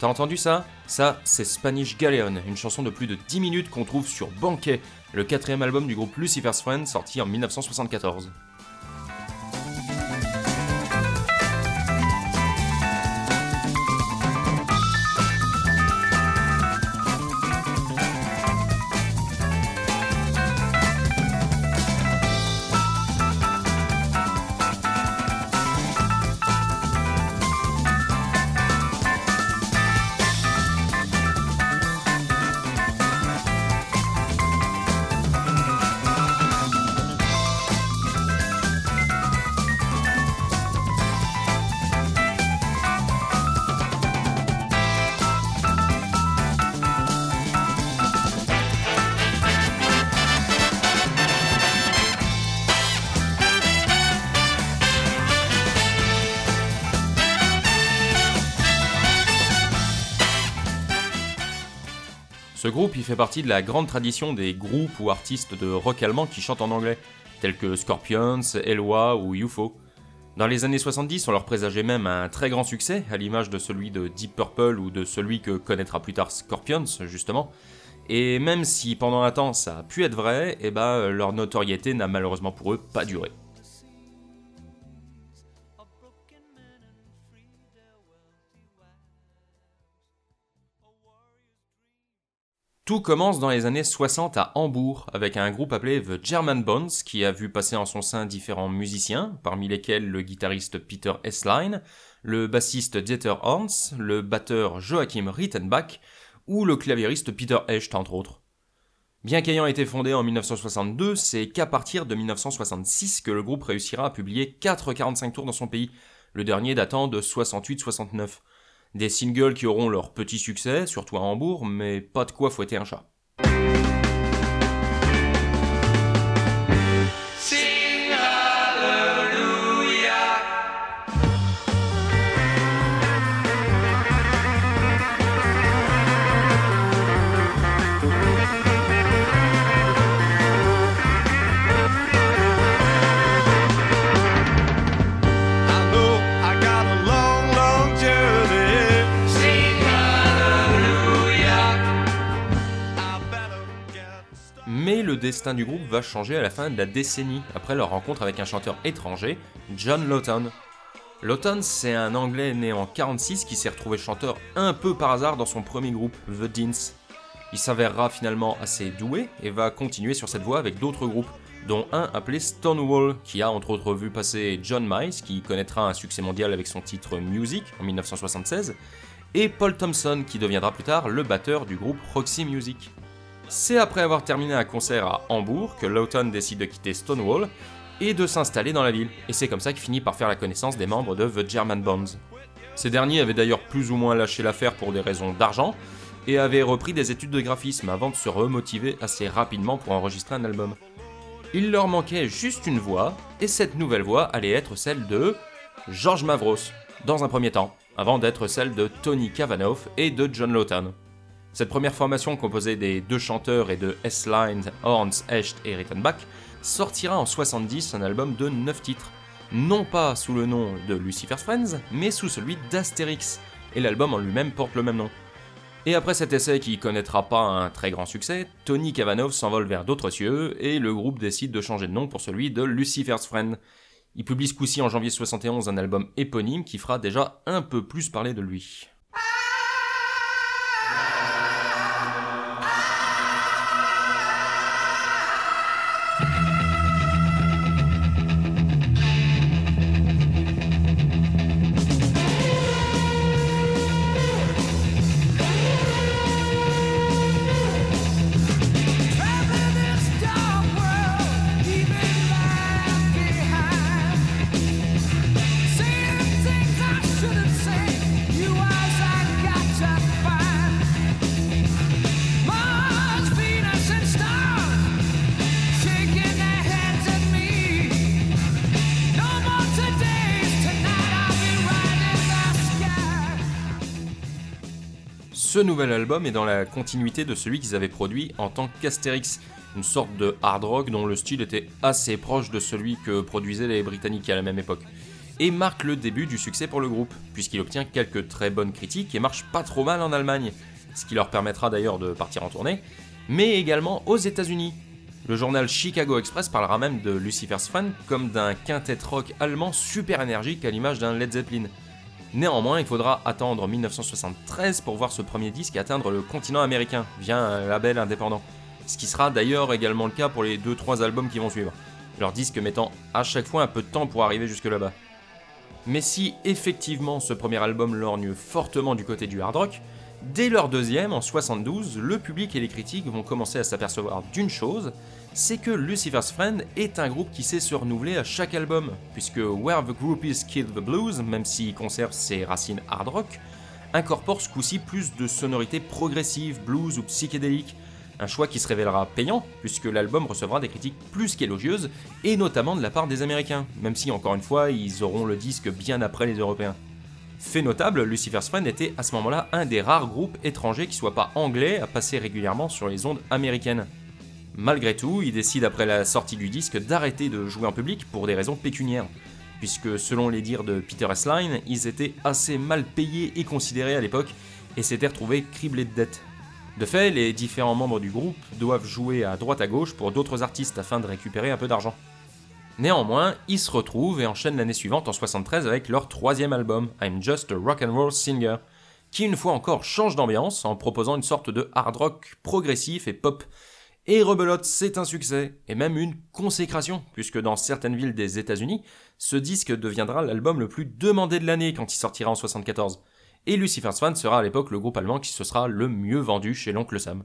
T'as entendu ça? Ça, c'est Spanish Galleon, une chanson de plus de 10 minutes qu'on trouve sur Banquet, le quatrième album du groupe Lucifer's Friend sorti en 1974. Groupe il fait partie de la grande tradition des groupes ou artistes de rock allemand qui chantent en anglais, tels que Scorpions, Eloi ou UFO. Dans les années 70, on leur présageait même un très grand succès, à l'image de celui de Deep Purple ou de celui que connaîtra plus tard Scorpions, justement. Et même si pendant un temps ça a pu être vrai, eh ben, leur notoriété n'a malheureusement pour eux pas duré. Tout commence dans les années 60 à Hambourg avec un groupe appelé The German Bones qui a vu passer en son sein différents musiciens, parmi lesquels le guitariste Peter Esslein, le bassiste Dieter Horns, le batteur Joachim Rittenbach ou le claviériste Peter Echt entre autres. Bien qu'ayant été fondé en 1962, c'est qu'à partir de 1966 que le groupe réussira à publier 4 45 tours dans son pays, le dernier datant de 68-69. Des singles qui auront leur petit succès, surtout à Hambourg, mais pas de quoi fouetter un chat. Destin du groupe va changer à la fin de la décennie, après leur rencontre avec un chanteur étranger, John Lawton. Lawton, c'est un Anglais né en 46 qui s'est retrouvé chanteur un peu par hasard dans son premier groupe, The Deans. Il s'avérera finalement assez doué et va continuer sur cette voie avec d'autres groupes, dont un appelé Stonewall, qui a entre autres vu passer John Miles, qui connaîtra un succès mondial avec son titre Music en 1976, et Paul Thompson, qui deviendra plus tard le batteur du groupe Roxy Music. C'est après avoir terminé un concert à Hambourg que Lawton décide de quitter Stonewall et de s'installer dans la ville, et c'est comme ça qu'il finit par faire la connaissance des membres de The German Bonds. Ces derniers avaient d'ailleurs plus ou moins lâché l'affaire pour des raisons d'argent, et avaient repris des études de graphisme avant de se remotiver assez rapidement pour enregistrer un album. Il leur manquait juste une voix, et cette nouvelle voix allait être celle de George Mavros, dans un premier temps, avant d'être celle de Tony Cavanoff et de John Lawton. Cette première formation composée des deux chanteurs et de S-Line, Horns, Echt et Rittenbach sortira en 70 un album de 9 titres, non pas sous le nom de Lucifer's Friends, mais sous celui d'Astérix, et l'album en lui-même porte le même nom. Et après cet essai qui connaîtra pas un très grand succès, Tony Kavanov s'envole vers d'autres cieux et le groupe décide de changer de nom pour celui de Lucifer's Friend. Il publie ce coup-ci en janvier 71 un album éponyme qui fera déjà un peu plus parler de lui. Ce nouvel album est dans la continuité de celui qu'ils avaient produit en tant qu'Astérix, une sorte de hard rock dont le style était assez proche de celui que produisaient les Britanniques à la même époque, et marque le début du succès pour le groupe, puisqu'il obtient quelques très bonnes critiques et marche pas trop mal en Allemagne, ce qui leur permettra d'ailleurs de partir en tournée, mais également aux États-Unis. Le journal Chicago Express parlera même de Lucifer's Fan comme d'un quintet rock allemand super énergique à l'image d'un Led Zeppelin. Néanmoins, il faudra attendre 1973 pour voir ce premier disque atteindre le continent américain via un label indépendant. Ce qui sera d'ailleurs également le cas pour les 2-3 albums qui vont suivre, leurs disques mettant à chaque fois un peu de temps pour arriver jusque là-bas. Mais si effectivement ce premier album lorgne fortement du côté du hard rock, dès leur deuxième, en 72, le public et les critiques vont commencer à s'apercevoir d'une chose, c'est que Lucifer's Friend est un groupe qui sait se renouveler à chaque album, puisque Where the Groupies Kill the Blues, même s'il conserve ses racines hard rock, incorpore ce coup-ci plus de sonorités progressives, blues ou psychédéliques, un choix qui se révélera payant, puisque l'album recevra des critiques plus qu'élogieuses, et notamment de la part des Américains, même si encore une fois ils auront le disque bien après les Européens. Fait notable, Lucifer's Friend était à ce moment-là un des rares groupes étrangers qui soit pas anglais à passer régulièrement sur les ondes américaines. Malgré tout, il décide après la sortie du disque d'arrêter de jouer en public pour des raisons pécuniaires, puisque selon les dires de Peter S-Line, ils étaient assez mal payés et considérés à l'époque et s'étaient retrouvés criblés de dettes. De fait, les différents membres du groupe doivent jouer à droite à gauche pour d'autres artistes afin de récupérer un peu d'argent. Néanmoins, ils se retrouvent et enchaînent l'année suivante en 73 avec leur troisième album, I'm Just a Rock and Roll Singer, qui une fois encore change d'ambiance en proposant une sorte de hard rock progressif et pop et Rebelote, c'est un succès, et même une consécration, puisque dans certaines villes des États-Unis, ce disque deviendra l'album le plus demandé de l'année quand il sortira en 74. Et Lucifer's Fan sera à l'époque le groupe allemand qui se sera le mieux vendu chez l'oncle Sam.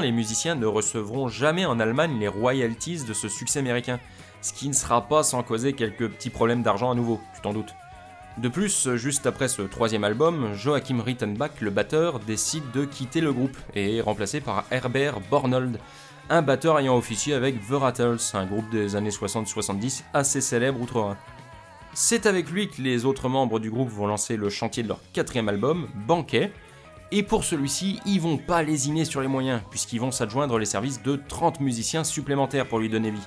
Les musiciens ne recevront jamais en Allemagne les royalties de ce succès américain, ce qui ne sera pas sans causer quelques petits problèmes d'argent à nouveau, tu t'en doutes. De plus, juste après ce troisième album, Joachim Rittenbach, le batteur, décide de quitter le groupe et est remplacé par Herbert Bornold, un batteur ayant officié avec The Rattles, un groupe des années 60-70 assez célèbre outre-Rhin. C'est avec lui que les autres membres du groupe vont lancer le chantier de leur quatrième album, Banquet, et pour celui-ci, ils vont pas lésiner sur les moyens, puisqu'ils vont s'adjoindre les services de 30 musiciens supplémentaires pour lui donner vie.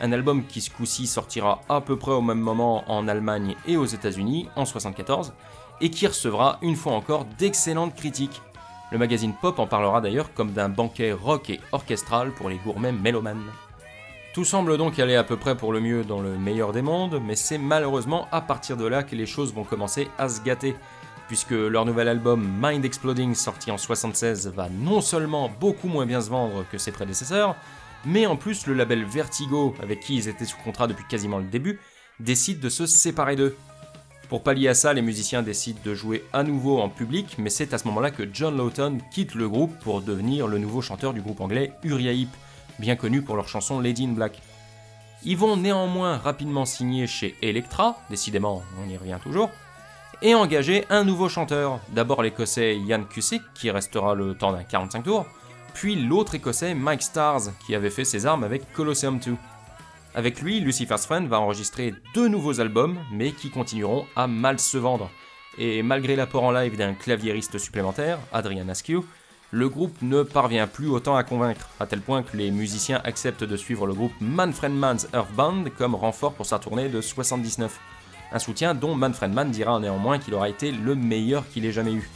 Un album qui ce coup-ci sortira à peu près au même moment en Allemagne et aux États-Unis en 74, et qui recevra une fois encore d'excellentes critiques. Le magazine Pop en parlera d'ailleurs comme d'un banquet rock et orchestral pour les gourmets mélomanes. Tout semble donc aller à peu près pour le mieux dans le meilleur des mondes, mais c'est malheureusement à partir de là que les choses vont commencer à se gâter, puisque leur nouvel album Mind Exploding sorti en 76 va non seulement beaucoup moins bien se vendre que ses prédécesseurs, mais en plus le label Vertigo, avec qui ils étaient sous contrat depuis quasiment le début, décide de se séparer d'eux. Pour pallier à ça, les musiciens décident de jouer à nouveau en public, mais c'est à ce moment-là que John Lawton quitte le groupe pour devenir le nouveau chanteur du groupe anglais Uriah Heep, bien connu pour leur chanson Lady in Black. Ils vont néanmoins rapidement signer chez Elektra, décidément on y revient toujours, et engager un nouveau chanteur, d'abord l'écossais Ian Cusick, qui restera le temps d'un 45 tours, puis l'autre écossais Mike Stars, qui avait fait ses armes avec Colosseum 2. Avec lui, Lucifer's Friend va enregistrer deux nouveaux albums, mais qui continueront à mal se vendre. Et malgré l'apport en live d'un claviériste supplémentaire, Adrian Askew, le groupe ne parvient plus autant à convaincre, à tel point que les musiciens acceptent de suivre le groupe Manfred Mann's Earth Band comme renfort pour sa tournée de 79. Un soutien dont Manfred Mann dira néanmoins qu'il aura été le meilleur qu'il ait jamais eu.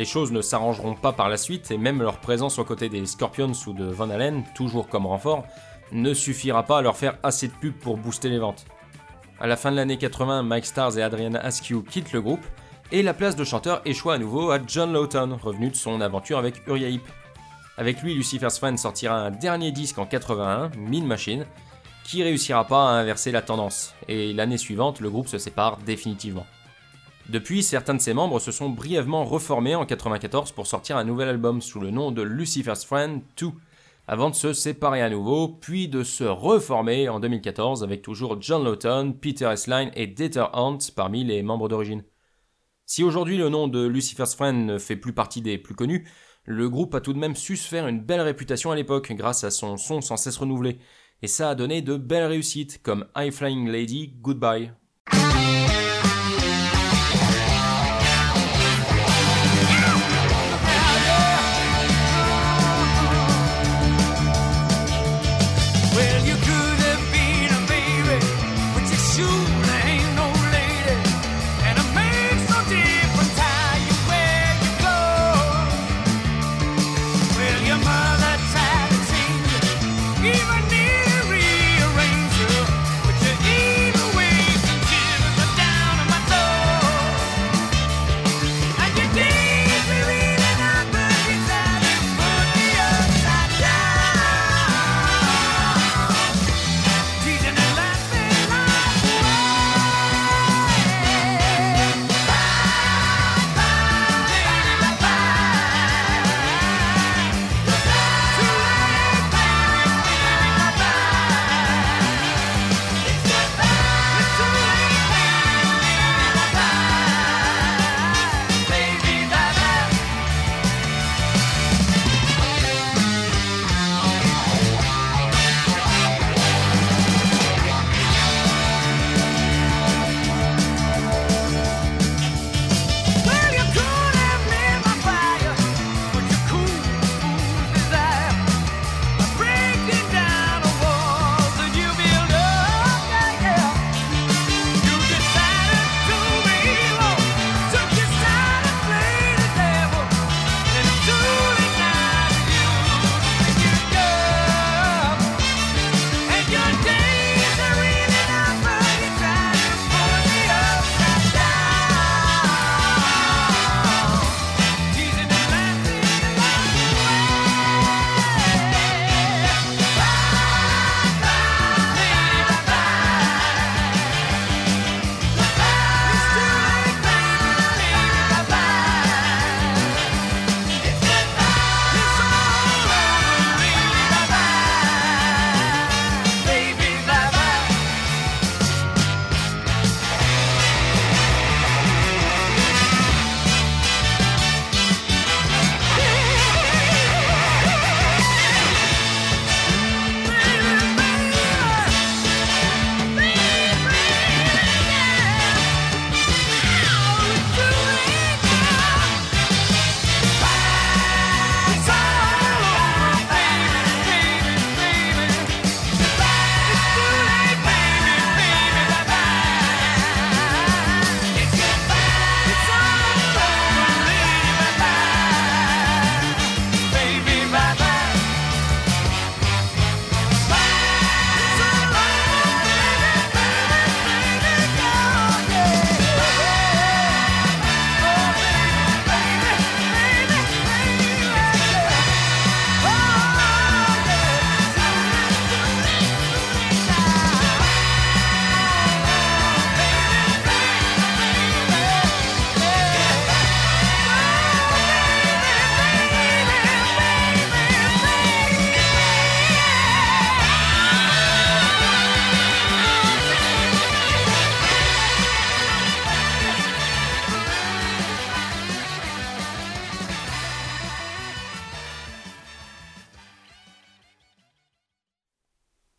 Les choses ne s'arrangeront pas par la suite et même leur présence aux côtés des Scorpions ou de Van Halen, toujours comme renfort, ne suffira pas à leur faire assez de pub pour booster les ventes. À la fin de l'année 80, Mike Stars et Adrian Askew quittent le groupe et la place de chanteur échoue à nouveau à John Lawton, revenu de son aventure avec Uriah Heep. Avec lui, Lucifer's Friend sortira un dernier disque en 81, Mean Machine, qui réussira pas à inverser la tendance, et l'année suivante, le groupe se sépare définitivement. Depuis, certains de ses membres se sont brièvement reformés en 94 pour sortir un nouvel album sous le nom de Lucifer's Friend 2, avant de se séparer à nouveau, puis de se reformer en 2014 avec toujours John Lawton, Peter Esline et Dieter Hunt parmi les membres d'origine. Si aujourd'hui le nom de Lucifer's Friend ne fait plus partie des plus connus, le groupe a tout de même su se faire une belle réputation à l'époque grâce à son son sans cesse renouvelé, et ça a donné de belles réussites comme High Flying Lady Goodbye. your mother's tried to see. Even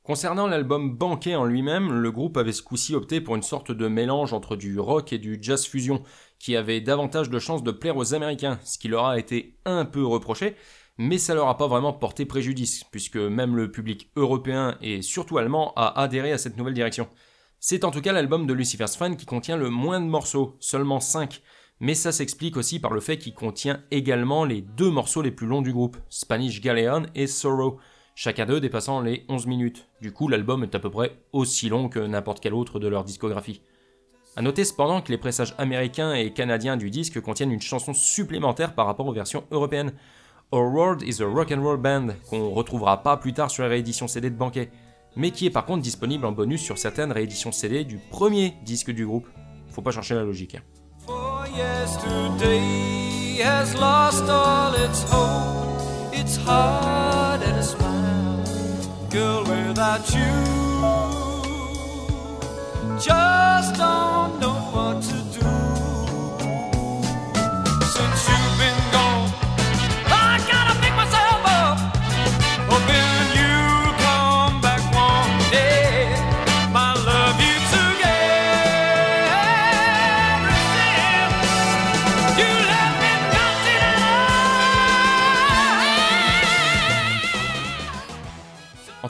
Concernant l'album Banquet en lui-même, le groupe avait ce coup-ci opté pour une sorte de mélange entre du rock et du jazz fusion, qui avait davantage de chances de plaire aux Américains, ce qui leur a été un peu reproché, mais ça leur a pas vraiment porté préjudice, puisque même le public européen et surtout allemand a adhéré à cette nouvelle direction. C'est en tout cas l'album de Lucifer's Fan qui contient le moins de morceaux, seulement 5, mais ça s'explique aussi par le fait qu'il contient également les deux morceaux les plus longs du groupe, Spanish Galleon et Sorrow, chacun d'eux dépassant les 11 minutes. Du coup, l'album est à peu près aussi long que n'importe quel autre de leur discographie. A noter cependant que les pressages américains et canadiens du disque contiennent une chanson supplémentaire par rapport aux versions européennes. Our World is a Rock and Roll Band, qu'on retrouvera pas plus tard sur la réédition CD de Banquet, mais qui est par contre disponible en bonus sur certaines rééditions CD du premier disque du groupe. Faut pas chercher la logique. Girl, without you. Just don't know what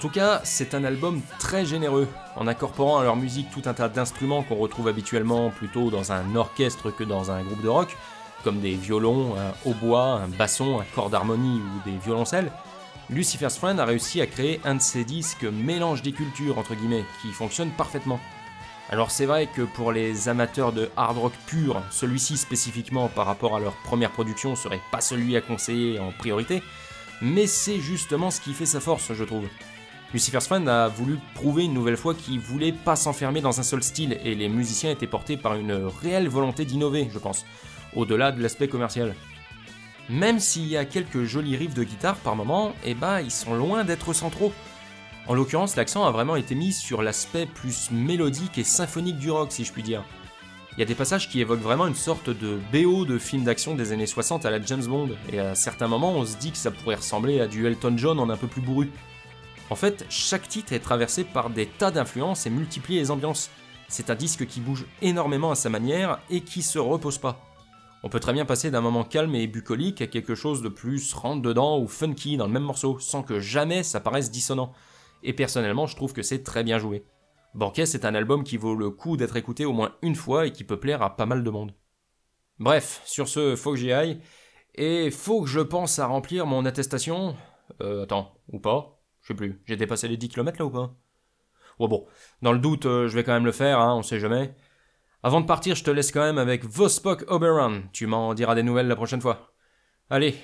tout cas, c'est un album très généreux, en incorporant à leur musique tout un tas d'instruments qu'on retrouve habituellement plutôt dans un orchestre que dans un groupe de rock, comme des violons, un hautbois, un basson, un corps d'harmonie ou des violoncelles. Lucifer's Friend a réussi à créer un de ces disques mélange des cultures, entre guillemets, qui fonctionne parfaitement. Alors c'est vrai que pour les amateurs de hard rock pur, celui-ci spécifiquement par rapport à leur première production serait pas celui à conseiller en priorité, mais c'est justement ce qui fait sa force, je trouve. Lucifer's Friend a voulu prouver une nouvelle fois qu'il voulait pas s'enfermer dans un seul style, et les musiciens étaient portés par une réelle volonté d'innover, je pense, au-delà de l'aspect commercial. Même s'il y a quelques jolis riffs de guitare par moment, eh ben ils sont loin d'être centraux. En l'occurrence, l'accent a vraiment été mis sur l'aspect plus mélodique et symphonique du rock, si je puis dire. Il y a des passages qui évoquent vraiment une sorte de BO de film d'action des années 60 à la James Bond, et à certains moments on se dit que ça pourrait ressembler à du Elton John en un peu plus bourru. En fait, chaque titre est traversé par des tas d'influences et multiplie les ambiances. C'est un disque qui bouge énormément à sa manière et qui se repose pas. On peut très bien passer d'un moment calme et bucolique à quelque chose de plus rentre dedans ou funky dans le même morceau, sans que jamais ça paraisse dissonant. Et personnellement, je trouve que c'est très bien joué. Banquet, c'est un album qui vaut le coup d'être écouté au moins une fois et qui peut plaire à pas mal de monde. Bref, sur ce, faut que j'y aille. Et faut que je pense à remplir mon attestation. Euh, attends, ou pas je sais plus. J'ai dépassé les 10 km là ou pas? Ouais bon, dans le doute, euh, je vais quand même le faire, hein, on sait jamais. Avant de partir, je te laisse quand même avec Vospok Oberon. Tu m'en diras des nouvelles la prochaine fois. Allez,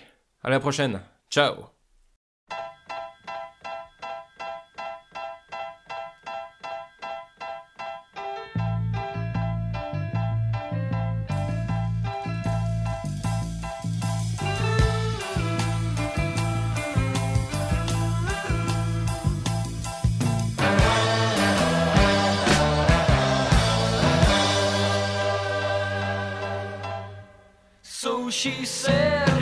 à la prochaine. Ciao te ser.